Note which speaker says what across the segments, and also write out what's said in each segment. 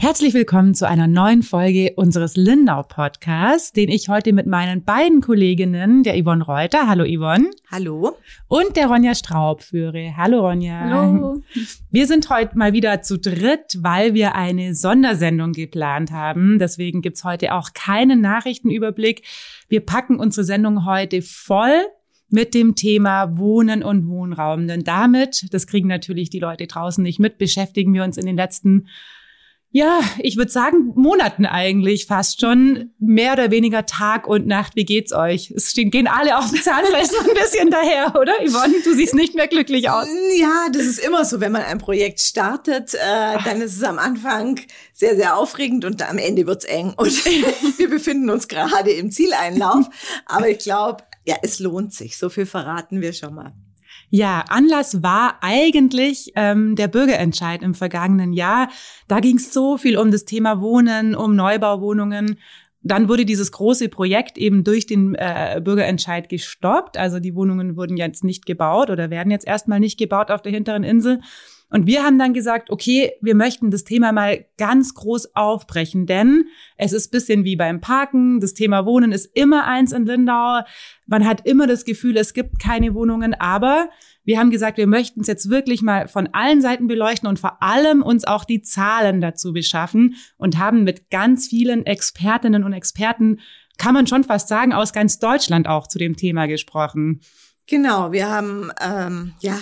Speaker 1: Herzlich willkommen zu einer neuen Folge unseres Lindau Podcasts, den ich heute mit meinen beiden Kolleginnen, der Yvonne Reuter, hallo Yvonne.
Speaker 2: Hallo.
Speaker 1: Und der Ronja Straub führe. Hallo Ronja.
Speaker 2: Hallo.
Speaker 1: Wir sind heute mal wieder zu dritt, weil wir eine Sondersendung geplant haben. Deswegen gibt's heute auch keinen Nachrichtenüberblick. Wir packen unsere Sendung heute voll mit dem Thema Wohnen und Wohnraum. Denn damit, das kriegen natürlich die Leute draußen nicht mit, beschäftigen wir uns in den letzten ja, ich würde sagen, Monaten eigentlich fast schon. Mehr oder weniger Tag und Nacht. Wie geht's euch? Es stehen, gehen alle auf dem Zahnfleisch so ein bisschen daher, oder? Yvonne, du siehst nicht mehr glücklich aus.
Speaker 2: Ja, das ist immer so, wenn man ein Projekt startet, äh, dann ist es am Anfang sehr, sehr aufregend und am Ende wird's eng. Und wir befinden uns gerade im Zieleinlauf. Aber ich glaube, ja, es lohnt sich. So viel verraten wir schon mal.
Speaker 1: Ja, Anlass war eigentlich ähm, der Bürgerentscheid im vergangenen Jahr. Da ging es so viel um das Thema Wohnen, um Neubauwohnungen. Dann wurde dieses große Projekt eben durch den äh, Bürgerentscheid gestoppt. Also die Wohnungen wurden jetzt nicht gebaut oder werden jetzt erstmal nicht gebaut auf der hinteren Insel. Und wir haben dann gesagt, okay, wir möchten das Thema mal ganz groß aufbrechen, denn es ist bisschen wie beim Parken. Das Thema Wohnen ist immer eins in Lindau. Man hat immer das Gefühl, es gibt keine Wohnungen, aber wir haben gesagt, wir möchten es jetzt wirklich mal von allen Seiten beleuchten und vor allem uns auch die Zahlen dazu beschaffen und haben mit ganz vielen Expertinnen und Experten, kann man schon fast sagen, aus ganz Deutschland auch zu dem Thema gesprochen.
Speaker 2: Genau, wir haben ähm, ja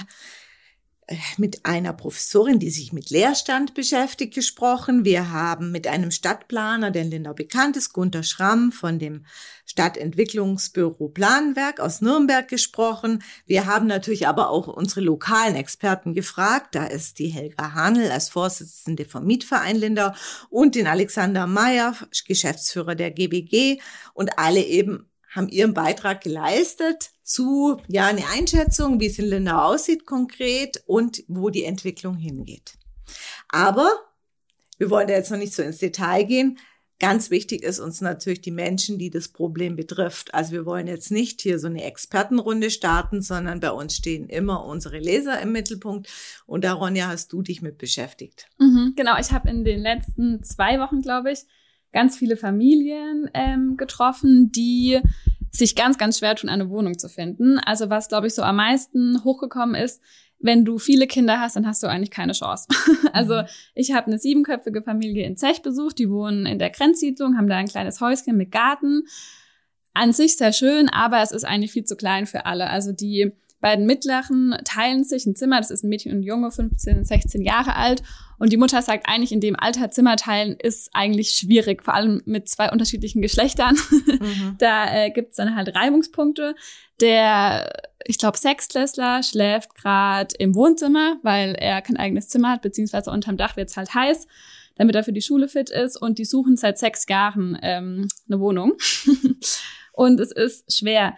Speaker 2: mit einer Professorin, die sich mit Leerstand beschäftigt, gesprochen. Wir haben mit einem Stadtplaner, der in Lindau bekannt ist, Gunter Schramm von dem Stadtentwicklungsbüro Planwerk aus Nürnberg gesprochen. Wir haben natürlich aber auch unsere lokalen Experten gefragt. Da ist die Helga Hanel als Vorsitzende vom Mietverein Lindau und den Alexander Mayer, Geschäftsführer der GBG und alle eben haben ihren Beitrag geleistet zu, ja, eine Einschätzung, wie es in Lindau aussieht konkret und wo die Entwicklung hingeht. Aber wir wollen da jetzt noch nicht so ins Detail gehen. Ganz wichtig ist uns natürlich die Menschen, die das Problem betrifft. Also wir wollen jetzt nicht hier so eine Expertenrunde starten, sondern bei uns stehen immer unsere Leser im Mittelpunkt. Und da, Ronja, hast du dich mit beschäftigt.
Speaker 3: Mhm, genau, ich habe in den letzten zwei Wochen, glaube ich, ganz viele Familien ähm, getroffen, die sich ganz, ganz schwer tun, eine Wohnung zu finden. Also was, glaube ich, so am meisten hochgekommen ist, wenn du viele Kinder hast, dann hast du eigentlich keine Chance. also mhm. ich habe eine siebenköpfige Familie in Zech besucht, die wohnen in der Grenzsiedlung, haben da ein kleines Häuschen mit Garten. An sich sehr schön, aber es ist eigentlich viel zu klein für alle. Also die beiden Mittleren teilen sich ein Zimmer, das ist ein Mädchen und ein Junge, 15 und 16 Jahre alt und die Mutter sagt eigentlich, in dem Alter Zimmer teilen ist eigentlich schwierig, vor allem mit zwei unterschiedlichen Geschlechtern. Mhm. da äh, gibt's dann halt Reibungspunkte. Der, ich glaube, Sechstklässler schläft gerade im Wohnzimmer, weil er kein eigenes Zimmer hat, beziehungsweise unterm Dach wird's halt heiß, damit er für die Schule fit ist. Und die suchen seit sechs Jahren ähm, eine Wohnung. und es ist schwer.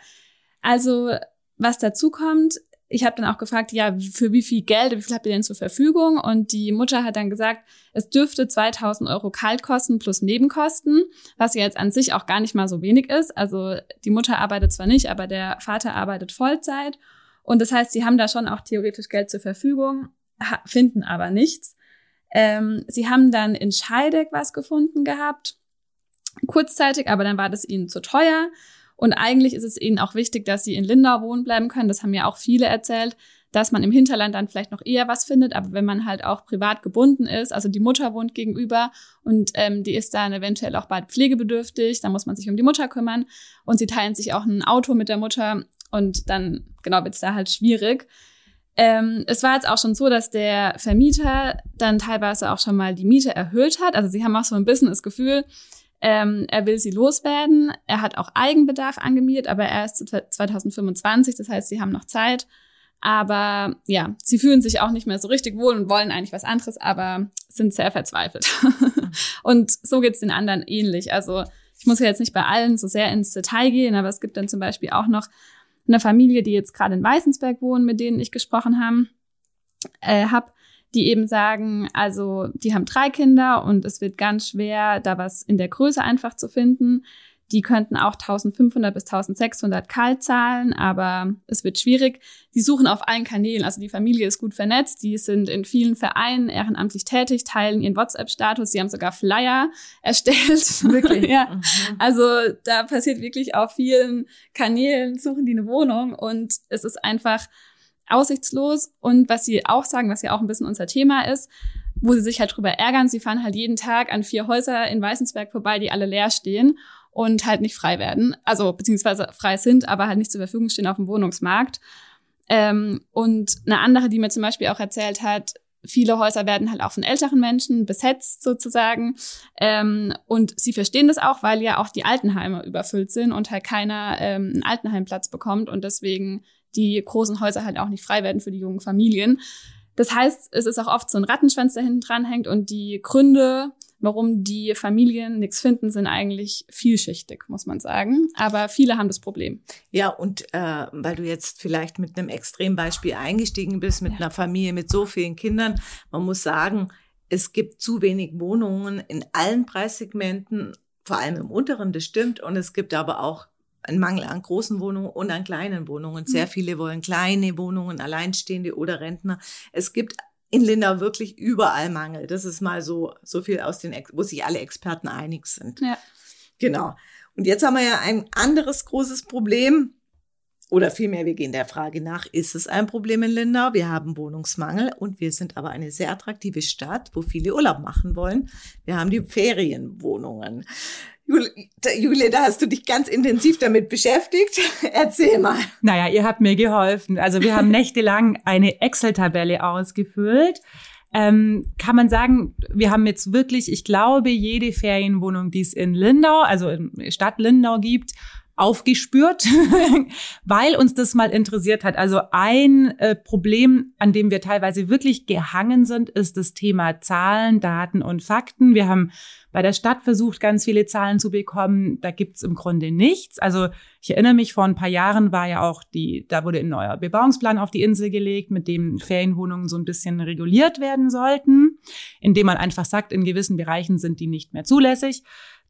Speaker 3: Also was dazu kommt, ich habe dann auch gefragt, ja, für wie viel Geld, wie viel habt ihr denn zur Verfügung? Und die Mutter hat dann gesagt, es dürfte 2000 Euro kalt kosten plus Nebenkosten, was ja jetzt an sich auch gar nicht mal so wenig ist. Also die Mutter arbeitet zwar nicht, aber der Vater arbeitet Vollzeit. Und das heißt, sie haben da schon auch theoretisch Geld zur Verfügung, finden aber nichts. Ähm, sie haben dann in Scheideck was gefunden gehabt, kurzzeitig, aber dann war das ihnen zu teuer. Und eigentlich ist es ihnen auch wichtig, dass sie in Lindau wohnen bleiben können. Das haben ja auch viele erzählt, dass man im Hinterland dann vielleicht noch eher was findet. Aber wenn man halt auch privat gebunden ist, also die Mutter wohnt gegenüber und ähm, die ist dann eventuell auch bald pflegebedürftig, dann muss man sich um die Mutter kümmern. Und sie teilen sich auch ein Auto mit der Mutter und dann, genau, wird es da halt schwierig. Ähm, es war jetzt auch schon so, dass der Vermieter dann teilweise auch schon mal die Miete erhöht hat. Also sie haben auch so ein bisschen das Gefühl, ähm, er will sie loswerden. Er hat auch Eigenbedarf angemietet, aber er ist 2025, das heißt, sie haben noch Zeit. Aber ja, sie fühlen sich auch nicht mehr so richtig wohl und wollen eigentlich was anderes, aber sind sehr verzweifelt. und so geht's den anderen ähnlich. Also ich muss ja jetzt nicht bei allen so sehr ins Detail gehen, aber es gibt dann zum Beispiel auch noch eine Familie, die jetzt gerade in Weißensberg wohnen, mit denen ich gesprochen haben, äh, hab die eben sagen, also die haben drei Kinder und es wird ganz schwer, da was in der Größe einfach zu finden. Die könnten auch 1500 bis 1600 kalt zahlen, aber es wird schwierig. Die suchen auf allen Kanälen. Also die Familie ist gut vernetzt. Die sind in vielen Vereinen ehrenamtlich tätig, teilen ihren WhatsApp-Status. Sie haben sogar Flyer erstellt.
Speaker 1: Wirklich?
Speaker 3: ja. Mhm. Also da passiert wirklich auf vielen Kanälen, suchen die eine Wohnung und es ist einfach aussichtslos. Und was sie auch sagen, was ja auch ein bisschen unser Thema ist, wo sie sich halt drüber ärgern, sie fahren halt jeden Tag an vier Häuser in Weißensberg vorbei, die alle leer stehen und halt nicht frei werden. Also beziehungsweise frei sind, aber halt nicht zur Verfügung stehen auf dem Wohnungsmarkt. Ähm, und eine andere, die mir zum Beispiel auch erzählt hat, viele Häuser werden halt auch von älteren Menschen besetzt sozusagen. Ähm, und sie verstehen das auch, weil ja auch die Altenheime überfüllt sind und halt keiner ähm, einen Altenheimplatz bekommt und deswegen die großen Häuser halt auch nicht frei werden für die jungen Familien. Das heißt, es ist auch oft so ein Rattenschwanz, der hinten dran hängt und die Gründe, warum die Familien nichts finden, sind eigentlich vielschichtig, muss man sagen. Aber viele haben das Problem.
Speaker 2: Ja, und äh, weil du jetzt vielleicht mit einem Extrembeispiel eingestiegen bist, mit ja. einer Familie mit so vielen Kindern, man muss sagen, es gibt zu wenig Wohnungen in allen Preissegmenten, vor allem im unteren, das stimmt. Und es gibt aber auch einen Mangel an großen Wohnungen und an kleinen Wohnungen. Sehr mhm. viele wollen kleine Wohnungen, Alleinstehende oder Rentner. Es gibt in Lindau wirklich überall Mangel. Das ist mal so, so viel aus den, wo sich alle Experten einig sind. Ja. Genau. Und jetzt haben wir ja ein anderes großes Problem. Oder vielmehr, wir gehen der Frage nach, ist es ein Problem in Lindau? Wir haben Wohnungsmangel und wir sind aber eine sehr attraktive Stadt, wo viele Urlaub machen wollen. Wir haben die Ferienwohnungen. Julia, da hast du dich ganz intensiv damit beschäftigt. Erzähl mal.
Speaker 1: Naja, ihr habt mir geholfen. Also wir haben nächtelang eine Excel-Tabelle ausgefüllt. Ähm, kann man sagen, wir haben jetzt wirklich, ich glaube, jede Ferienwohnung, die es in Lindau, also in Stadt Lindau gibt, aufgespürt, weil uns das mal interessiert hat. Also ein äh, Problem, an dem wir teilweise wirklich gehangen sind, ist das Thema Zahlen, Daten und Fakten. Wir haben bei der Stadt versucht, ganz viele Zahlen zu bekommen. Da gibt's im Grunde nichts. Also ich erinnere mich, vor ein paar Jahren war ja auch die, da wurde ein neuer Bebauungsplan auf die Insel gelegt, mit dem Ferienwohnungen so ein bisschen reguliert werden sollten, indem man einfach sagt, in gewissen Bereichen sind die nicht mehr zulässig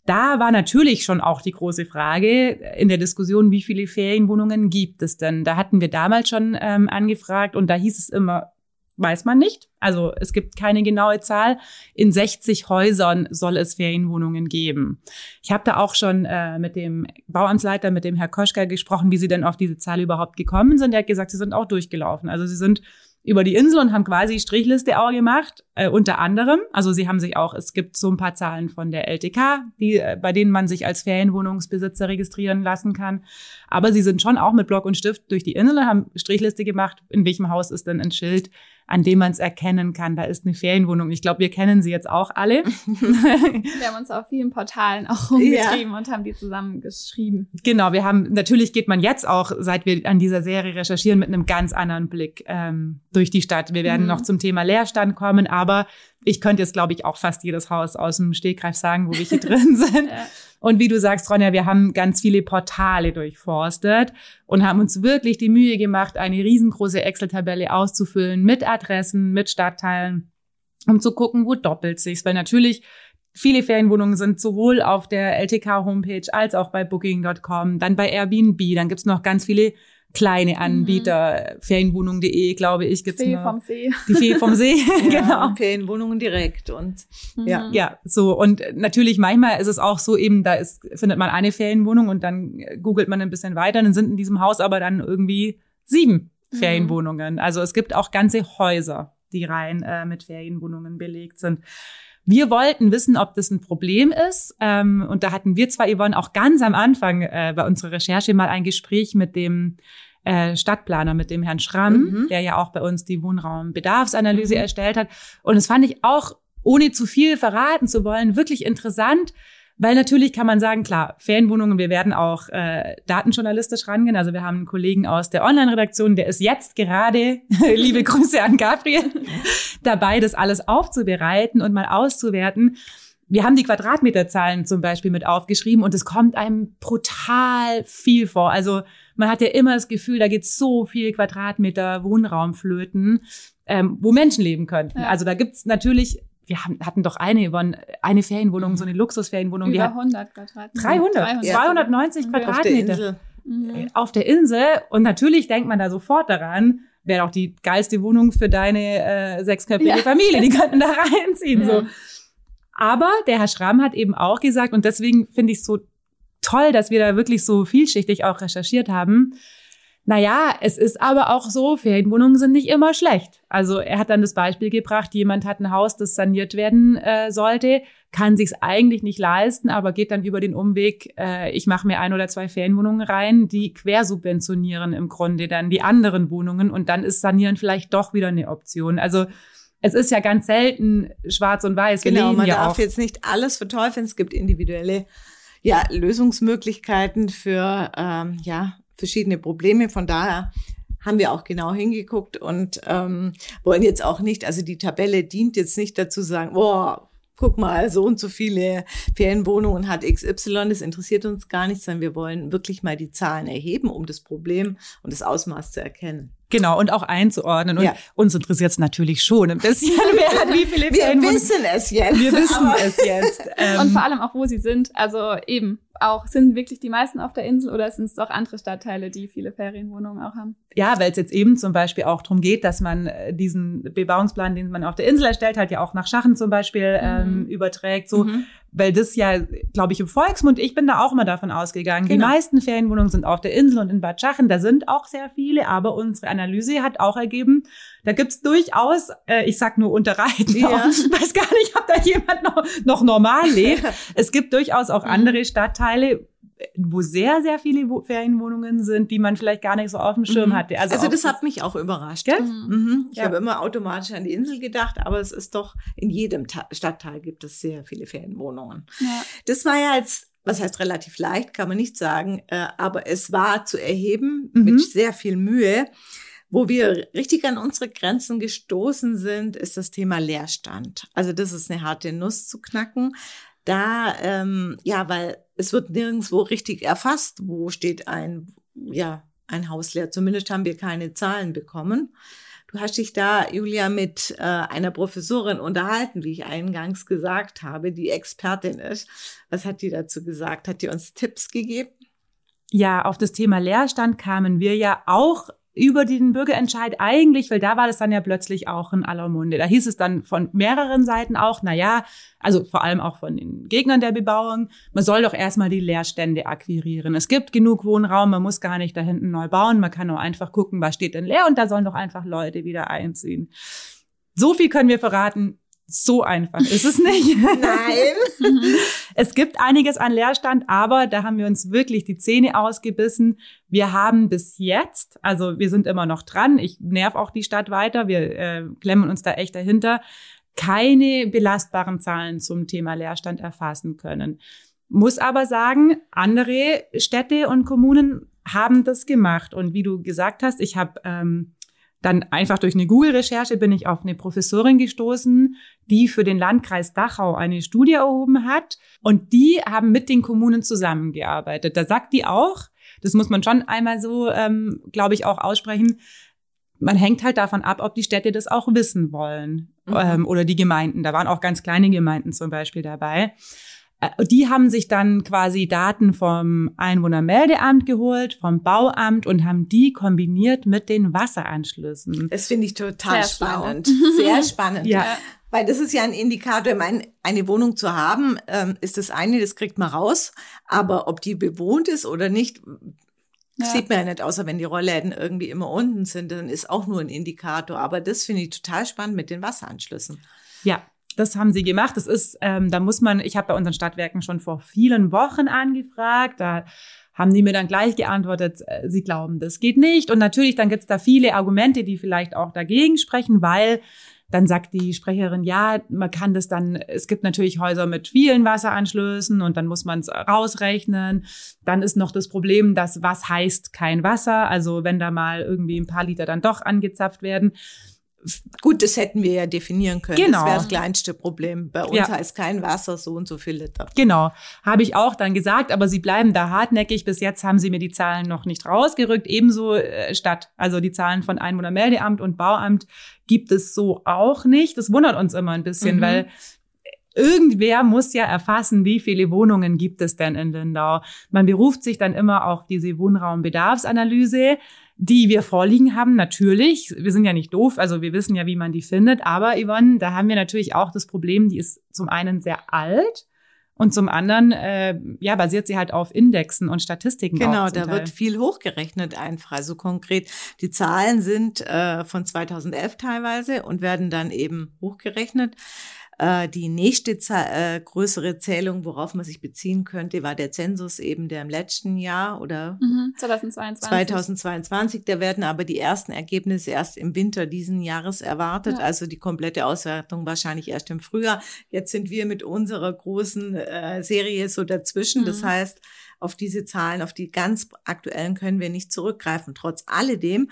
Speaker 1: da war natürlich schon auch die große Frage in der Diskussion, wie viele Ferienwohnungen gibt es denn? Da hatten wir damals schon ähm, angefragt und da hieß es immer, weiß man nicht. Also es gibt keine genaue Zahl. In 60 Häusern soll es Ferienwohnungen geben. Ich habe da auch schon äh, mit dem Bauamtsleiter, mit dem Herr Koschka gesprochen, wie sie denn auf diese Zahl überhaupt gekommen sind. Er hat gesagt, sie sind auch durchgelaufen. Also sie sind über die Insel und haben quasi Strichliste auch gemacht, äh, unter anderem. Also sie haben sich auch, es gibt so ein paar Zahlen von der LTK, die, äh, bei denen man sich als Ferienwohnungsbesitzer registrieren lassen kann. Aber sie sind schon auch mit Block und Stift durch die Insel, haben Strichliste gemacht, in welchem Haus ist denn ein Schild, an dem man es erkennen kann, da ist eine Ferienwohnung. Ich glaube, wir kennen sie jetzt auch alle.
Speaker 3: wir haben uns auf vielen Portalen auch rumgetrieben ja. und haben die zusammengeschrieben.
Speaker 1: Genau, wir haben, natürlich geht man jetzt auch, seit wir an dieser Serie recherchieren, mit einem ganz anderen Blick ähm, durch die Stadt. Wir werden mhm. noch zum Thema Leerstand kommen, aber ich könnte jetzt, glaube ich, auch fast jedes Haus aus dem Stegreif sagen, wo wir hier drin sind. Ja. Und wie du sagst, Ronja, wir haben ganz viele Portale durchforstet und haben uns wirklich die Mühe gemacht, eine riesengroße Excel-Tabelle auszufüllen mit Adressen, mit Stadtteilen, um zu gucken, wo doppelt sich's. Weil natürlich viele Ferienwohnungen sind sowohl auf der LTK-Homepage als auch bei Booking.com, dann bei Airbnb, dann gibt's noch ganz viele kleine mhm. Anbieter, mhm. Ferienwohnung.de, glaube ich, gibt's
Speaker 3: Fee noch. vom See.
Speaker 1: Die Fee vom See,
Speaker 2: ja, genau. Ferienwohnungen direkt und
Speaker 1: mhm. ja. Ja, so und natürlich manchmal ist es auch so eben, da ist findet man eine Ferienwohnung und dann googelt man ein bisschen weiter, dann sind in diesem Haus aber dann irgendwie sieben mhm. Ferienwohnungen. Also es gibt auch ganze Häuser, die rein äh, mit Ferienwohnungen belegt sind. Wir wollten wissen, ob das ein Problem ist. Ähm, und da hatten wir zwar, Yvonne, auch ganz am Anfang äh, bei unserer Recherche mal ein Gespräch mit dem äh, Stadtplaner, mit dem Herrn Schramm, mhm. der ja auch bei uns die Wohnraumbedarfsanalyse mhm. erstellt hat. Und das fand ich auch, ohne zu viel verraten zu wollen, wirklich interessant, weil natürlich kann man sagen, klar, Ferienwohnungen, wir werden auch äh, datenjournalistisch rangehen. Also wir haben einen Kollegen aus der Online-Redaktion, der ist jetzt gerade, liebe Grüße an Gabriel, dabei, das alles aufzubereiten und mal auszuwerten. Wir haben die Quadratmeterzahlen zum Beispiel mit aufgeschrieben und es kommt einem brutal viel vor. Also man hat ja immer das Gefühl, da geht so viel Quadratmeter Wohnraum flöten, ähm, wo Menschen leben könnten. Ja. Also da gibt's natürlich wir haben, hatten doch eine über eine Ferienwohnung, so eine Luxusferienwohnung.
Speaker 3: Über
Speaker 1: die hat
Speaker 3: 100 Quadratmeter.
Speaker 1: 300,
Speaker 3: 300.
Speaker 1: 290
Speaker 2: Auf der
Speaker 1: Quadratmeter
Speaker 2: Insel.
Speaker 3: Mhm.
Speaker 1: auf der Insel. Und natürlich denkt man da sofort daran, wäre doch die geilste Wohnung für deine äh, sechsköpfige
Speaker 3: Ja.
Speaker 1: Familie. Die könnten da reinziehen. So.
Speaker 3: Ja.
Speaker 1: Aber der Herr Schramm hat eben auch gesagt, und deswegen finde ich es so toll, dass wir da wirklich so vielschichtig auch recherchiert haben. Naja, es ist aber auch so, Ferienwohnungen sind nicht immer schlecht. Also er hat dann das Beispiel gebracht, jemand hat ein Haus, das saniert werden äh, sollte, kann sich's eigentlich nicht leisten, aber geht dann über den Umweg, äh, ich mache mir ein oder zwei Ferienwohnungen rein, die quersubventionieren im Grunde dann die anderen Wohnungen und dann ist Sanieren vielleicht doch wieder eine Option. Also es ist ja ganz selten schwarz und weiß. Wir
Speaker 2: Genau, man
Speaker 1: ja
Speaker 2: darf
Speaker 1: auch.
Speaker 2: jetzt nicht alles verteufeln. Es gibt individuelle ja, Lösungsmöglichkeiten für ähm, ja, verschiedene Probleme. Von daher haben wir auch genau hingeguckt und ähm, wollen jetzt auch nicht, also die Tabelle dient jetzt nicht dazu zu sagen, boah, guck mal, so und so viele Ferienwohnungen hat XY, das interessiert uns gar nicht, sondern wir wollen wirklich mal die Zahlen erheben, um das Problem und das Ausmaß zu erkennen.
Speaker 1: Genau, und auch einzuordnen. Und
Speaker 2: Ja.
Speaker 1: uns interessiert es natürlich schon ein bisschen, wer hat wie viele
Speaker 2: Wir wissen es jetzt.
Speaker 1: Wir wissen es jetzt. Ähm,
Speaker 3: Und vor allem auch, wo sie sind. Also eben auch, sind wirklich die meisten auf der Insel oder sind es doch andere Stadtteile, die viele Ferienwohnungen auch haben?
Speaker 1: Ja, weil es jetzt eben zum Beispiel auch darum geht, dass man äh, diesen Bebauungsplan, den man auf der Insel erstellt hat, ja auch nach Schachen zum Beispiel ähm, überträgt. So,
Speaker 2: Mhm.
Speaker 1: weil das ja, glaube ich, im Volksmund, ich bin da auch immer davon ausgegangen.
Speaker 2: Genau.
Speaker 1: Die meisten Ferienwohnungen sind auf der Insel und in Bad Schachen. Da sind auch sehr viele, aber unsere Analyse hat auch ergeben, da gibt's durchaus, äh, ich sag nur Unterreiten,
Speaker 2: Ja.
Speaker 1: ich weiß gar nicht, ob da jemand noch, noch normal lebt. es gibt durchaus auch andere Stadtteile, wo sehr, sehr viele Wo- Ferienwohnungen sind, die man vielleicht gar nicht so auf dem Schirm
Speaker 2: Mhm.
Speaker 1: hatte. Also,
Speaker 2: Also, das hat mich auch überrascht.
Speaker 1: Gell?
Speaker 2: Mhm. Ich
Speaker 1: Ja.
Speaker 2: habe immer automatisch an die Insel gedacht, aber es ist doch, in jedem Ta Stadtteil gibt es sehr viele Ferienwohnungen.
Speaker 3: Ja.
Speaker 2: Das war ja jetzt, was heißt relativ leicht, kann man nicht sagen, äh, aber es war zu erheben
Speaker 1: Mhm.
Speaker 2: mit sehr viel Mühe. Wo wir richtig an unsere Grenzen gestoßen sind, ist das Thema Leerstand. Also das ist eine harte Nuss zu knacken. Da, ähm, ja, weil es wird nirgendwo richtig erfasst, wo steht ein, ja, ein Haus leer. Zumindest haben wir keine Zahlen bekommen. Du hast dich da, Julia, mit äh, einer Professorin unterhalten, wie ich eingangs gesagt habe, die Expertin ist. Was hat die dazu gesagt? Hat die uns Tipps gegeben?
Speaker 1: Ja, auf das Thema Leerstand kamen wir ja auch über den Bürgerentscheid eigentlich, weil da war das dann ja plötzlich auch in aller Munde. Da hieß es dann von mehreren Seiten auch, na ja, also vor allem auch von den Gegnern der Bebauung, man soll doch erstmal die Leerstände akquirieren. Es gibt genug Wohnraum, man muss gar nicht da hinten neu bauen, man kann nur einfach gucken, was steht denn leer und da sollen doch einfach Leute wieder einziehen. So viel können wir verraten. So einfach ist es nicht.
Speaker 2: Nein.
Speaker 1: Es gibt einiges an Leerstand, aber da haben wir uns wirklich die Zähne ausgebissen. Wir haben bis jetzt, also wir sind immer noch dran, ich nerv auch die Stadt weiter, wir äh, klemmen uns da echt dahinter, keine belastbaren Zahlen zum Thema Leerstand erfassen können. Muss aber sagen, andere Städte und Kommunen haben das gemacht. Und wie du gesagt hast, ich habe ähm, dann einfach durch eine Google-Recherche bin ich auf eine Professorin gestoßen, die für den Landkreis Dachau eine Studie erhoben hat. Und die haben mit den Kommunen zusammengearbeitet. Da sagt die auch, das muss man schon einmal so, ähm, glaube ich, auch aussprechen, man hängt halt davon ab, ob die Städte das auch wissen wollen
Speaker 2: Mhm.
Speaker 1: ähm, oder die Gemeinden. Da waren auch ganz kleine Gemeinden zum Beispiel dabei. Äh, Die haben sich dann quasi Daten vom Einwohnermeldeamt geholt, vom Bauamt und haben die kombiniert mit den Wasseranschlüssen.
Speaker 2: Das finde ich total
Speaker 3: Sehr schlau.
Speaker 2: spannend. Sehr spannend.
Speaker 1: Ja.
Speaker 2: Weil das ist ja ein Indikator. Ich meine, eine Wohnung zu haben, ähm, ist das eine, das kriegt man raus. Aber ob die bewohnt ist oder nicht,
Speaker 3: Ja.
Speaker 2: sieht man ja nicht, außer wenn die Rollläden irgendwie immer unten sind, dann ist auch nur ein Indikator. Aber das finde ich total spannend mit den Wasseranschlüssen.
Speaker 1: Ja, das haben sie gemacht. Das ist, ähm, da muss man, ich habe bei unseren Stadtwerken schon vor vielen Wochen angefragt. Da haben die mir dann gleich geantwortet, äh, sie glauben, das geht nicht. Und natürlich, dann gibt's da viele Argumente, die vielleicht auch dagegen sprechen, weil dann sagt die Sprecherin, ja, man kann das dann, es gibt natürlich Häuser mit vielen Wasseranschlüssen und dann muss man es rausrechnen. Dann ist noch das Problem, dass was heißt kein Wasser, also wenn da mal irgendwie ein paar Liter dann doch angezapft werden.
Speaker 2: Gut, das hätten wir ja definieren können.
Speaker 1: Genau.
Speaker 2: Das wäre das kleinste Problem. Bei uns
Speaker 1: Ja.
Speaker 2: heißt kein Wasser so und so viel Liter.
Speaker 1: Genau, habe ich auch dann gesagt, aber sie bleiben da hartnäckig. Bis jetzt haben sie mir die Zahlen noch nicht rausgerückt. Ebenso äh, Stadt, also die Zahlen von Einwohnermeldeamt und Bauamt gibt es so auch nicht. Das wundert uns immer ein bisschen, mhm. weil irgendwer muss ja erfassen, wie viele Wohnungen gibt es denn in Lindau. Man beruft sich dann immer auf diese Wohnraumbedarfsanalyse, die wir vorliegen haben, natürlich. Wir sind ja nicht doof, also wir wissen ja, wie man die findet. Aber Yvonne, da haben wir natürlich auch das Problem, die ist zum einen sehr alt. Und zum anderen, äh, ja, basiert sie halt auf Indexen und Statistiken.
Speaker 2: Genau, da wird viel hochgerechnet einfach. Also konkret, die Zahlen sind äh, von 2011 teilweise und werden dann eben hochgerechnet. Äh, die nächste äh, größere Zählung, worauf man sich beziehen könnte, war der Zensus eben der im letzten Jahr oder
Speaker 3: mhm, 2022.
Speaker 2: 2022. Da werden aber die ersten Ergebnisse erst im Winter diesen Jahres erwartet. Ja. Also die komplette Auswertung wahrscheinlich erst im Frühjahr. Jetzt sind wir mit unserer großen äh, Serie so dazwischen. Mhm. Das heißt, auf diese Zahlen, auf die ganz aktuellen können wir nicht zurückgreifen. Trotz alledem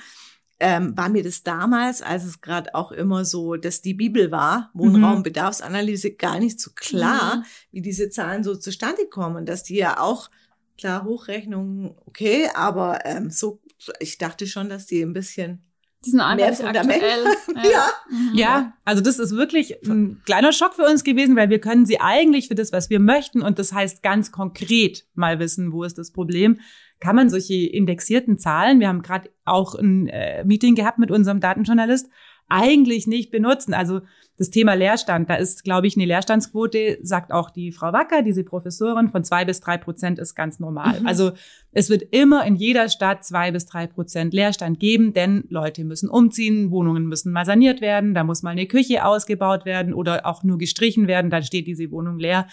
Speaker 2: ähm, war mir das damals, als es gerade auch immer so, dass die Bibel war, Wohnraumbedarfsanalyse, mhm. gar nicht so klar, mhm. wie diese Zahlen so zustande kommen. Dass die ja auch, klar, Hochrechnungen, okay, aber ähm, so, ich dachte schon, dass die ein bisschen
Speaker 3: die sind einfach mehr Fundament.
Speaker 1: aktuell. Ja. Ja. Mhm. ja, also das ist wirklich ein kleiner Schock für uns gewesen, weil wir können sie eigentlich für das, was wir möchten, und das heißt ganz konkret mal wissen, wo ist das Problem kann man solche indexierten Zahlen, wir haben gerade auch ein äh, Meeting gehabt mit unserem Datenjournalist, eigentlich nicht benutzen. Also das Thema Leerstand, da ist, glaube ich, eine Leerstandsquote, sagt auch die Frau Wacker, diese Professorin, von zwei bis drei Prozent ist ganz normal. Mhm. Also es wird immer in jeder Stadt zwei bis drei Prozent Leerstand geben, denn Leute müssen umziehen, Wohnungen müssen mal saniert werden, da muss mal eine Küche ausgebaut werden oder auch nur gestrichen werden, dann steht diese Wohnung leer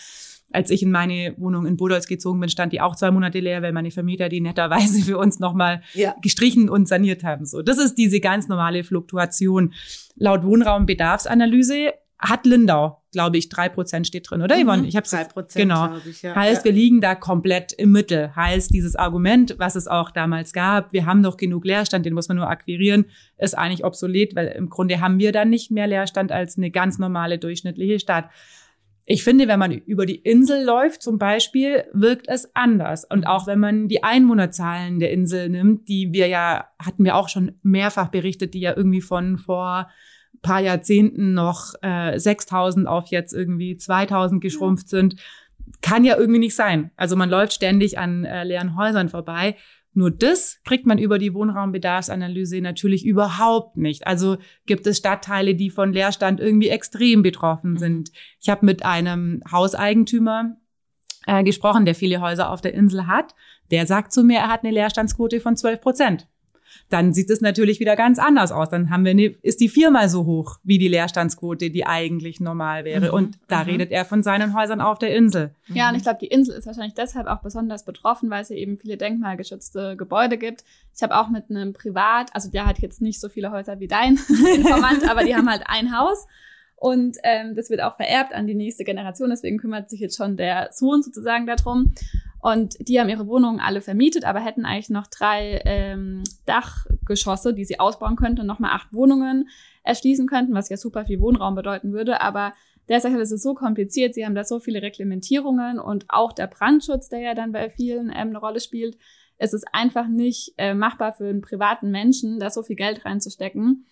Speaker 1: als ich in meine Wohnung in Bodolz gezogen bin, stand die auch zwei Monate leer, weil meine Vermieter die netterweise für uns nochmal ja. gestrichen und saniert haben. So, das ist diese ganz normale Fluktuation. Laut Wohnraumbedarfsanalyse hat Lindau, glaube ich, drei Prozent steht drin, oder mhm. Yvonne? Ich habe drei Prozent, genau. Ich, ja. Heißt, ja. wir liegen da komplett im Mittel. Heißt, dieses Argument, was es auch damals gab, wir haben doch genug Leerstand, den muss man nur akquirieren, ist eigentlich obsolet, weil im Grunde haben wir dann nicht mehr Leerstand als eine ganz normale durchschnittliche Stadt. Ich finde, wenn man über die Insel läuft zum Beispiel, wirkt es anders. Und auch wenn man die Einwohnerzahlen der Insel nimmt, die wir ja, hatten wir auch schon mehrfach berichtet, die ja irgendwie von vor paar Jahrzehnten noch äh, 6000 auf jetzt irgendwie 2000 geschrumpft ja. sind, kann ja irgendwie nicht sein. Also man läuft ständig an äh, leeren Häusern vorbei. Nur das kriegt man über die Wohnraumbedarfsanalyse natürlich überhaupt nicht. Also gibt es Stadtteile, die von Leerstand irgendwie extrem betroffen mhm. sind. Ich habe mit einem Hauseigentümer äh, gesprochen, der viele Häuser auf der Insel hat. Der sagt zu mir, er hat eine Leerstandsquote von 12 Prozent dann sieht es natürlich wieder ganz anders aus. Dann haben wir eine, ist die viermal so hoch wie die Leerstandsquote, die eigentlich normal wäre. Mhm. Und da mhm. redet er von seinen Häusern auf der Insel.
Speaker 3: Ja, und ich glaube, die Insel ist wahrscheinlich deshalb auch besonders betroffen, weil es ja eben viele denkmalgeschützte Gebäude gibt. Ich habe auch mit einem Privat, also der hat jetzt nicht so viele Häuser wie dein Informant, aber die haben halt ein Haus. Und ähm, das wird auch vererbt an die nächste Generation. Deswegen kümmert sich jetzt schon der Sohn sozusagen darum. Und die haben ihre Wohnungen alle vermietet, aber hätten eigentlich noch drei ähm, Dachgeschosse, die sie ausbauen könnten und nochmal acht Wohnungen erschließen könnten, was ja super viel Wohnraum bedeuten würde. Aber das ist so kompliziert, sie haben da so viele Reglementierungen und auch der Brandschutz, der ja dann bei vielen ähm, eine Rolle spielt. Es ist einfach nicht äh, machbar für einen privaten Menschen, da so viel Geld reinzustecken.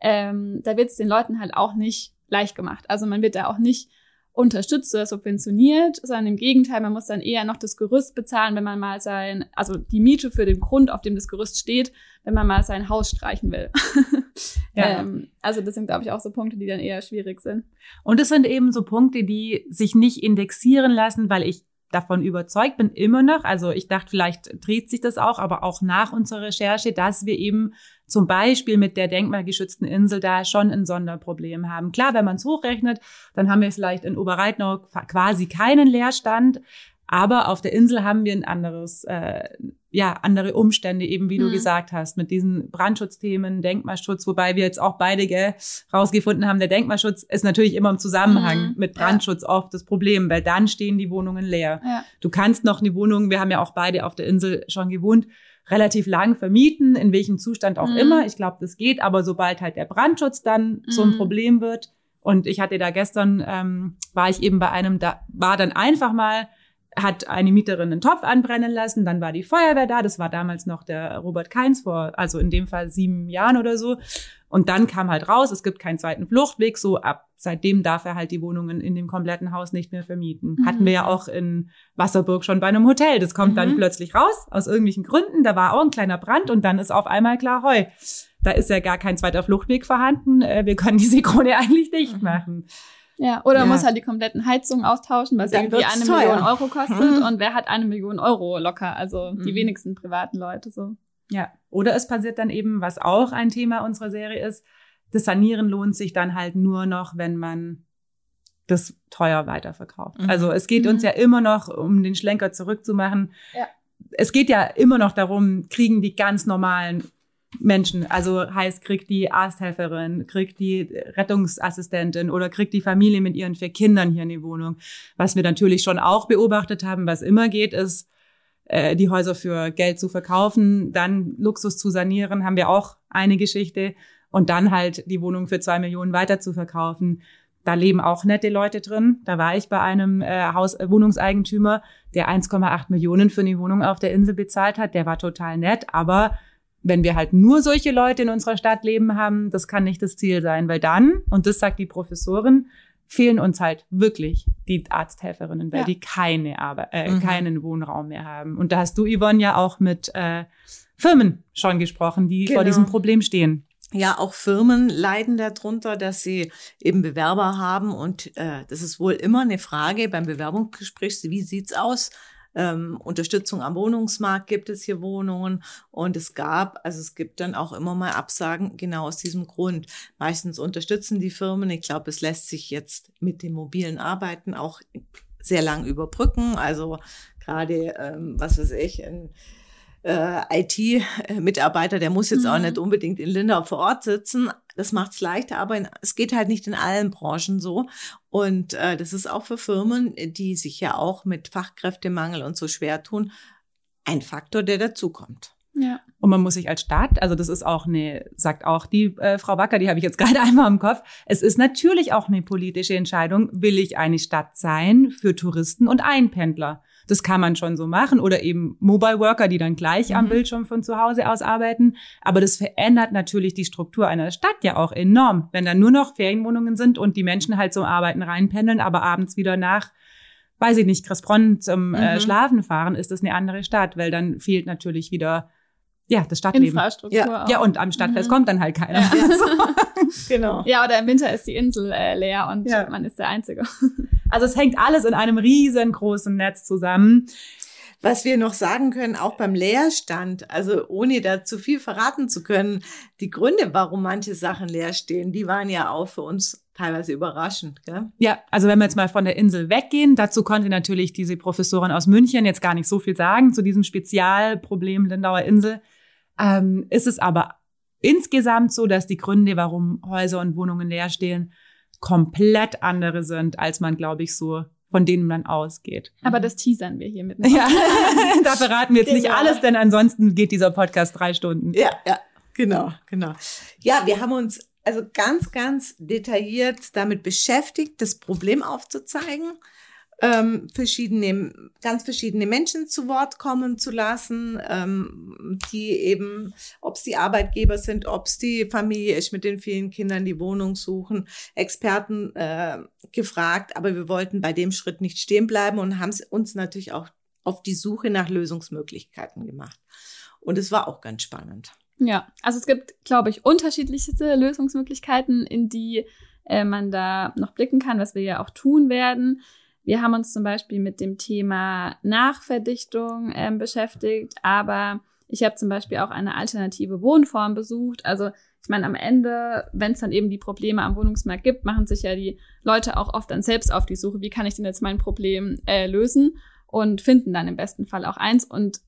Speaker 3: Ähm, da wird es den Leuten halt auch nicht leicht gemacht. Also man wird da auch nicht unterstützt oder subventioniert, sondern im Gegenteil, man muss dann eher noch das Gerüst bezahlen, wenn man mal sein, also die Miete für den Grund, auf dem das Gerüst steht, wenn man mal sein Haus streichen will. ja. ähm, also das sind, glaube ich, auch so Punkte, die dann eher schwierig sind.
Speaker 1: Und es sind eben so Punkte, die sich nicht indexieren lassen, weil ich davon überzeugt bin, immer noch. Also ich dachte, vielleicht dreht sich das auch, aber auch nach unserer Recherche, dass wir eben zum Beispiel mit der denkmalgeschützten Insel da schon ein Sonderproblem haben. Klar, wenn man es hochrechnet, dann haben wir vielleicht in Oberreitnau quasi keinen Leerstand. Aber auf der Insel haben wir ein anderes, äh, ja, andere Umstände, eben wie mhm. du gesagt hast, mit diesen Brandschutzthemen, Denkmalschutz, wobei wir jetzt auch beide gell, rausgefunden haben, der Denkmalschutz ist natürlich immer im Zusammenhang mhm. mit Brandschutz ja. oft das Problem, weil dann stehen die Wohnungen leer. Ja. Du kannst noch eine Wohnung, wir haben ja auch beide auf der Insel schon gewohnt, relativ lang vermieten, in welchem Zustand auch mhm. immer. Ich glaube, das geht, aber sobald halt der Brandschutz dann so ein mhm. Problem wird, und ich hatte da gestern, ähm, war ich eben bei einem, da war dann einfach mal hat eine Mieterin einen Topf anbrennen lassen, dann war die Feuerwehr da, das war damals noch der Robert Keins vor, also in dem Fall sieben Jahren oder so. Und dann kam halt raus, es gibt keinen zweiten Fluchtweg, so ab seitdem darf er halt die Wohnungen in dem kompletten Haus nicht mehr vermieten. Mhm. Hatten wir ja auch in Wasserburg schon bei einem Hotel. Das kommt mhm. dann plötzlich raus, aus irgendwelchen Gründen. Da war auch ein kleiner Brand und dann ist auf einmal klar, heu, da ist ja gar kein zweiter Fluchtweg vorhanden. Äh, wir können diese Krone eigentlich nicht mhm. machen.
Speaker 3: Ja, oder ja. muss halt die kompletten Heizungen austauschen, was irgendwie eine teuer. Million Euro kostet. Mhm. Und wer hat eine Million Euro locker? Also die mhm. wenigsten privaten Leute so.
Speaker 1: Ja, oder es passiert dann eben, was auch ein Thema unserer Serie ist, das Sanieren lohnt sich dann halt nur noch, wenn man das teuer weiterverkauft. Mhm. Also es geht mhm. uns ja immer noch, um den Schlenker zurückzumachen. Ja. Es geht ja immer noch darum, kriegen die ganz normalen Menschen. Also heißt, kriegt die Arzthelferin, kriegt die Rettungsassistentin oder kriegt die Familie mit ihren vier Kindern hier in die Wohnung. Was wir natürlich schon auch beobachtet haben, was immer geht, ist, äh, die Häuser für Geld zu verkaufen, dann Luxus zu sanieren, haben wir auch eine Geschichte und dann halt die Wohnung für zwei Millionen weiter zu verkaufen. Da leben auch nette Leute drin. Da war ich bei einem äh, Haus äh, Wohnungseigentümer, der 1,8 Millionen für eine Wohnung auf der Insel bezahlt hat. Der war total nett, aber wenn wir halt nur solche Leute in unserer Stadt leben haben, das kann nicht das Ziel sein, weil dann, und das sagt die Professorin, fehlen uns halt wirklich die Arzthelferinnen, weil ja. die keine Arbeit, äh, mhm. keinen Wohnraum mehr haben. Und da hast du, Yvonne, ja auch mit äh, Firmen schon gesprochen, die genau. vor diesem Problem stehen.
Speaker 2: Ja, auch Firmen leiden darunter, dass sie eben Bewerber haben und äh, das ist wohl immer eine Frage beim Bewerbungsgespräch, wie sieht's aus? Ähm, Unterstützung am Wohnungsmarkt gibt es hier Wohnungen und es gab, also es gibt dann auch immer mal Absagen genau aus diesem Grund. Meistens unterstützen die Firmen. Ich glaube, es lässt sich jetzt mit dem mobilen Arbeiten auch sehr lang überbrücken. Also gerade, ähm, was weiß ich, in äh, IT-Mitarbeiter, der muss jetzt mhm. auch nicht unbedingt in Lindau vor Ort sitzen. Das macht es leichter, aber in, es geht halt nicht in allen Branchen so. Und äh, das ist auch für Firmen, die sich ja auch mit Fachkräftemangel und so schwer tun, ein Faktor, der dazukommt.
Speaker 1: Ja. Und man muss sich als Stadt, also das ist auch eine, sagt auch die äh, Frau Wacker, die habe ich jetzt gerade einmal im Kopf, es ist natürlich auch eine politische Entscheidung, will ich eine Stadt sein für Touristen und Einpendler. Das kann man schon so machen oder eben Mobile Worker, die dann gleich mhm. am Bildschirm von zu Hause aus arbeiten. Aber das verändert natürlich die Struktur einer Stadt ja auch enorm, wenn dann nur noch Ferienwohnungen sind und die Menschen halt zum Arbeiten reinpendeln, aber abends wieder nach weiß ich nicht, Crespron zum äh, mhm. Schlafen fahren, ist das eine andere Stadt, weil dann fehlt natürlich wieder ja, das Stadtleben.
Speaker 3: Infrastruktur.
Speaker 1: Ja, auch. ja und am Stadtfest mhm. kommt dann halt keiner. Ja.
Speaker 3: genau. Ja, oder im Winter ist die Insel äh, leer und ja. man ist der Einzige.
Speaker 1: Also es hängt alles in einem riesengroßen Netz zusammen.
Speaker 2: Was wir noch sagen können, auch beim Leerstand, also ohne da zu viel verraten zu können, die Gründe, warum manche Sachen leer stehen, die waren ja auch für uns teilweise überraschend. Gell?
Speaker 1: Ja, also wenn wir jetzt mal von der Insel weggehen, dazu konnte natürlich diese Professorin aus München jetzt gar nicht so viel sagen zu diesem Spezialproblem Lindauer Insel. Ähm, ist es aber insgesamt so, dass die Gründe, warum Häuser und Wohnungen leer stehen, komplett andere sind, als man, glaube ich, so von denen man ausgeht.
Speaker 3: Aber das teasern wir hier mit.
Speaker 1: Ja, da verraten wir jetzt genau. nicht alles, denn ansonsten geht dieser Podcast drei Stunden.
Speaker 2: Ja, ja, genau, genau. Ja, wir haben uns also ganz, ganz detailliert damit beschäftigt, das Problem aufzuzeigen ähm, verschiedene, ganz verschiedene Menschen zu Wort kommen zu lassen, ähm, die eben, ob es die Arbeitgeber sind, ob es die Familie ist mit den vielen Kindern, die Wohnung suchen, Experten äh, gefragt. Aber wir wollten bei dem Schritt nicht stehen bleiben und haben uns natürlich auch auf die Suche nach Lösungsmöglichkeiten gemacht. Und es war auch ganz spannend.
Speaker 3: Ja, also es gibt, glaube ich, unterschiedlichste Lösungsmöglichkeiten, in die äh, man da noch blicken kann, was wir ja auch tun werden. Wir haben uns zum Beispiel mit dem Thema Nachverdichtung ähm, beschäftigt, aber ich habe zum Beispiel auch eine alternative Wohnform besucht. Also ich meine, am Ende, wenn es dann eben die Probleme am Wohnungsmarkt gibt, machen sich ja die Leute auch oft dann selbst auf die Suche, wie kann ich denn jetzt mein Problem äh, lösen und finden dann im besten Fall auch eins. Und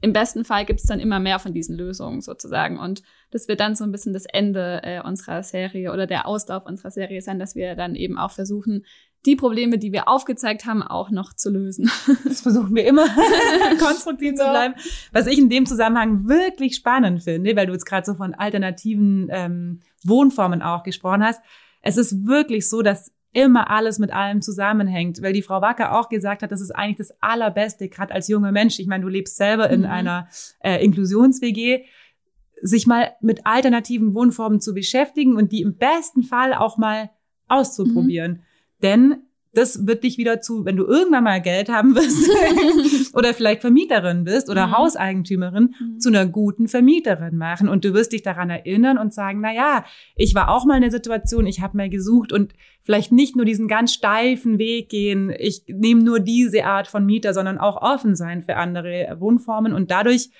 Speaker 3: im besten Fall gibt es dann immer mehr von diesen Lösungen sozusagen. Und das wird dann so ein bisschen das Ende äh, unserer Serie oder der Auslauf unserer Serie sein, dass wir dann eben auch versuchen, die Probleme, die wir aufgezeigt haben, auch noch zu lösen.
Speaker 1: Das versuchen wir immer, konstruktiv zu bleiben. Was ich in dem Zusammenhang wirklich spannend finde, weil du jetzt gerade so von alternativen ähm, Wohnformen auch gesprochen hast, es ist wirklich so, dass immer alles mit allem zusammenhängt, weil die Frau Wacker auch gesagt hat, das ist eigentlich das Allerbeste, gerade als junger Mensch. Ich meine, du lebst selber in mhm. einer äh, Inklusions-WG, sich mal mit alternativen Wohnformen zu beschäftigen und die im besten Fall auch mal auszuprobieren. Mhm. Denn das wird dich wieder zu, wenn du irgendwann mal Geld haben wirst oder vielleicht Vermieterin bist oder mhm. Hauseigentümerin, mhm. zu einer guten Vermieterin machen. Und du wirst dich daran erinnern und sagen, na ja, ich war auch mal in der Situation, ich habe mal gesucht und vielleicht nicht nur diesen ganz steifen Weg gehen, ich nehme nur diese Art von Mieter, sondern auch offen sein für andere Wohnformen und dadurch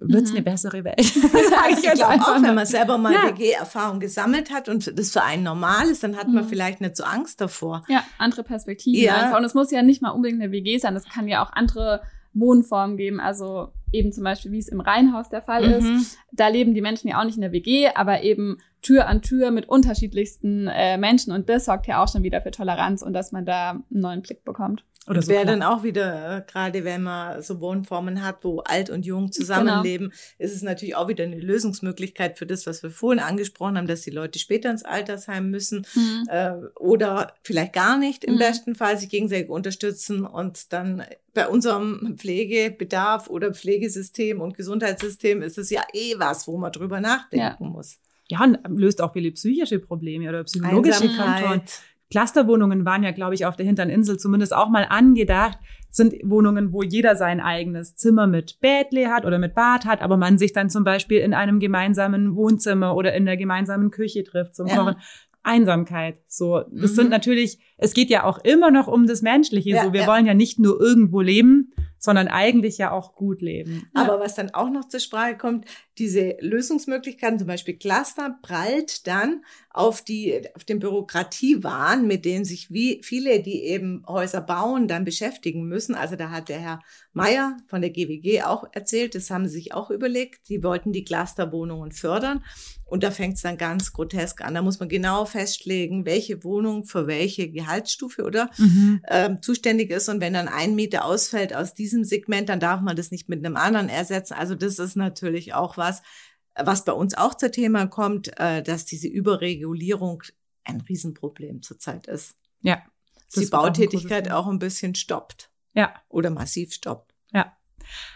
Speaker 1: wird es mhm. eine bessere Welt.
Speaker 2: ich glaube auch, wenn man selber mal ja. WG-Erfahrung gesammelt hat und das für einen normal ist, dann hat man mhm. vielleicht nicht so Angst davor.
Speaker 3: Ja, andere Perspektiven ja. einfach. Und es muss ja nicht mal unbedingt eine WG sein, es kann ja auch andere Wohnformen geben. Also eben zum Beispiel, wie es im Reihenhaus der Fall mhm. ist. Da leben die Menschen ja auch nicht in der WG, aber eben Tür an Tür mit unterschiedlichsten äh, Menschen. Und das sorgt ja auch schon wieder für Toleranz und dass man da einen neuen Blick bekommt.
Speaker 2: Oder so wäre dann auch wieder, äh, gerade wenn man so Wohnformen hat, wo alt und jung zusammenleben, genau. ist es natürlich auch wieder eine Lösungsmöglichkeit für das, was wir vorhin angesprochen haben, dass die Leute später ins Altersheim müssen mhm. äh, oder vielleicht gar nicht im mhm. besten Fall sich gegenseitig unterstützen und dann bei unserem Pflegebedarf oder Pflegesystem und Gesundheitssystem ist es ja eh was, wo man drüber nachdenken ja. muss.
Speaker 1: Ja, und löst auch viele psychische Probleme oder psychologische Faktoren. Clusterwohnungen waren ja, glaube ich, auf der Hintern Insel zumindest auch mal angedacht. Sind Wohnungen, wo jeder sein eigenes Zimmer mit Bädle hat oder mit Bad hat, aber man sich dann zum Beispiel in einem gemeinsamen Wohnzimmer oder in der gemeinsamen Küche trifft zum Kochen. Einsamkeit. So, das mhm. sind natürlich, es geht ja auch immer noch um das Menschliche. Ja, so, wir ja. wollen ja nicht nur irgendwo leben, sondern eigentlich ja auch gut leben.
Speaker 2: Aber was dann auch noch zur Sprache kommt, diese Lösungsmöglichkeiten, zum Beispiel Cluster, prallt dann auf die, auf den Bürokratiewahn, mit denen sich wie viele, die eben Häuser bauen, dann beschäftigen müssen. Also da hat der Herr Meier von der GWG auch erzählt, das haben sie sich auch überlegt. Sie wollten die Clusterwohnungen fördern. Und da fängt es dann ganz grotesk an. Da muss man genau festlegen, welche Wohnung für welche Gehaltsstufe oder mhm. ähm, zuständig ist. Und wenn dann ein Mieter ausfällt aus diesem Segment, dann darf man das nicht mit einem anderen ersetzen. Also das ist natürlich auch was, was bei uns auch zum Thema kommt, äh, dass diese Überregulierung ein Riesenproblem zurzeit ist.
Speaker 1: Ja.
Speaker 2: Die Bautätigkeit auch ein bisschen stoppt.
Speaker 1: Ja.
Speaker 2: Oder massiv stoppt.
Speaker 1: Ja.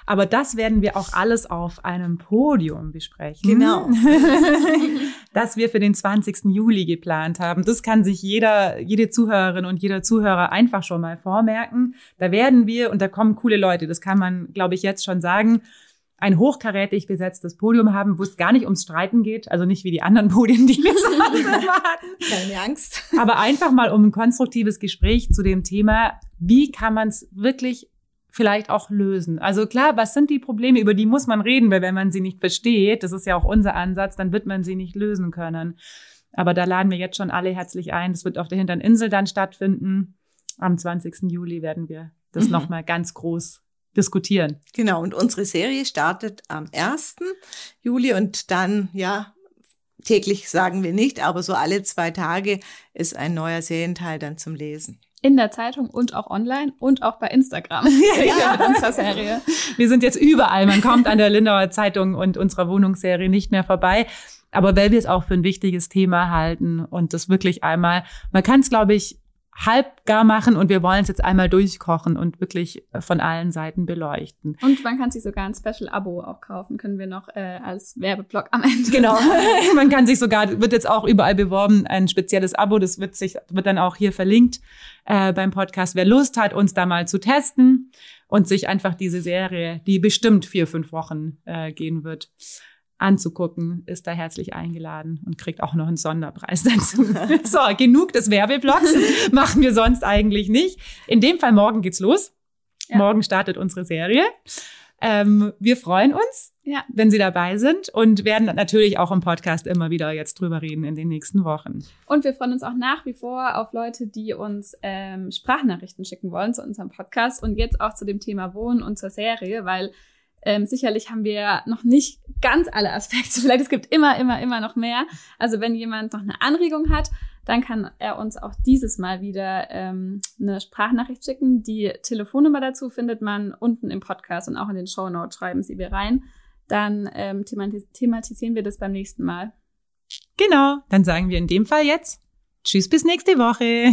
Speaker 1: Aber das werden wir auch alles auf einem Podium besprechen.
Speaker 2: Genau.
Speaker 1: das wir für den 20. Juli geplant haben. Das kann sich jeder, jede Zuhörerin und jeder Zuhörer einfach schon mal vormerken. Da werden wir, und da kommen coole Leute, das kann man, glaube ich, jetzt schon sagen, ein hochkarätig besetztes Podium haben, wo es gar nicht ums Streiten geht, also nicht wie die anderen Podien, die wir so hatten.
Speaker 2: Keine Angst.
Speaker 1: Aber einfach mal um ein konstruktives Gespräch zu dem Thema, wie kann man es wirklich vielleicht auch lösen. Also klar, was sind die Probleme, über die muss man reden, weil wenn man sie nicht versteht, das ist ja auch unser Ansatz, dann wird man sie nicht lösen können. Aber da laden wir jetzt schon alle herzlich ein. Das wird auf der Hintern Insel dann stattfinden. Am 20. Juli werden wir das mhm. nochmal ganz groß diskutieren.
Speaker 2: Genau, und unsere Serie startet am 1. Juli und dann, ja, täglich sagen wir nicht, aber so alle zwei Tage ist ein neuer Serienteil dann zum Lesen
Speaker 3: in der Zeitung und auch online und auch bei Instagram.
Speaker 1: ja. mit unserer Serie. Wir sind jetzt überall. Man kommt an der Lindauer Zeitung und unserer Wohnungsserie nicht mehr vorbei. Aber weil wir es auch für ein wichtiges Thema halten und das wirklich einmal, man kann es, glaube ich, halb gar machen und wir wollen es jetzt einmal durchkochen und wirklich von allen Seiten beleuchten.
Speaker 3: Und man kann sich sogar ein Special-Abo auch kaufen, können wir noch äh, als Werbeblock am Ende.
Speaker 1: Genau. man kann sich sogar, wird jetzt auch überall beworben, ein spezielles Abo, das wird sich, wird dann auch hier verlinkt äh, beim Podcast. Wer Lust hat, uns da mal zu testen und sich einfach diese Serie, die bestimmt vier, fünf Wochen äh, gehen wird, anzugucken, ist da herzlich eingeladen und kriegt auch noch einen Sonderpreis dazu. so, genug des Werbeblocks. Machen wir sonst eigentlich nicht. In dem Fall morgen geht's los. Ja. Morgen startet unsere Serie. Ähm, wir freuen uns, ja. wenn Sie dabei sind und werden natürlich auch im Podcast immer wieder jetzt drüber reden in den nächsten Wochen.
Speaker 3: Und wir freuen uns auch nach wie vor auf Leute, die uns ähm, Sprachnachrichten schicken wollen zu unserem Podcast und jetzt auch zu dem Thema Wohnen und zur Serie, weil ähm, sicherlich haben wir noch nicht ganz alle Aspekte. Vielleicht es gibt immer, immer, immer noch mehr. Also wenn jemand noch eine Anregung hat, dann kann er uns auch dieses Mal wieder ähm, eine Sprachnachricht schicken. Die Telefonnummer dazu findet man unten im Podcast und auch in den Show Notes schreiben Sie wir rein. Dann ähm, thematis thematisieren wir das beim nächsten Mal.
Speaker 1: Genau, dann sagen wir in dem Fall jetzt Tschüss bis nächste Woche.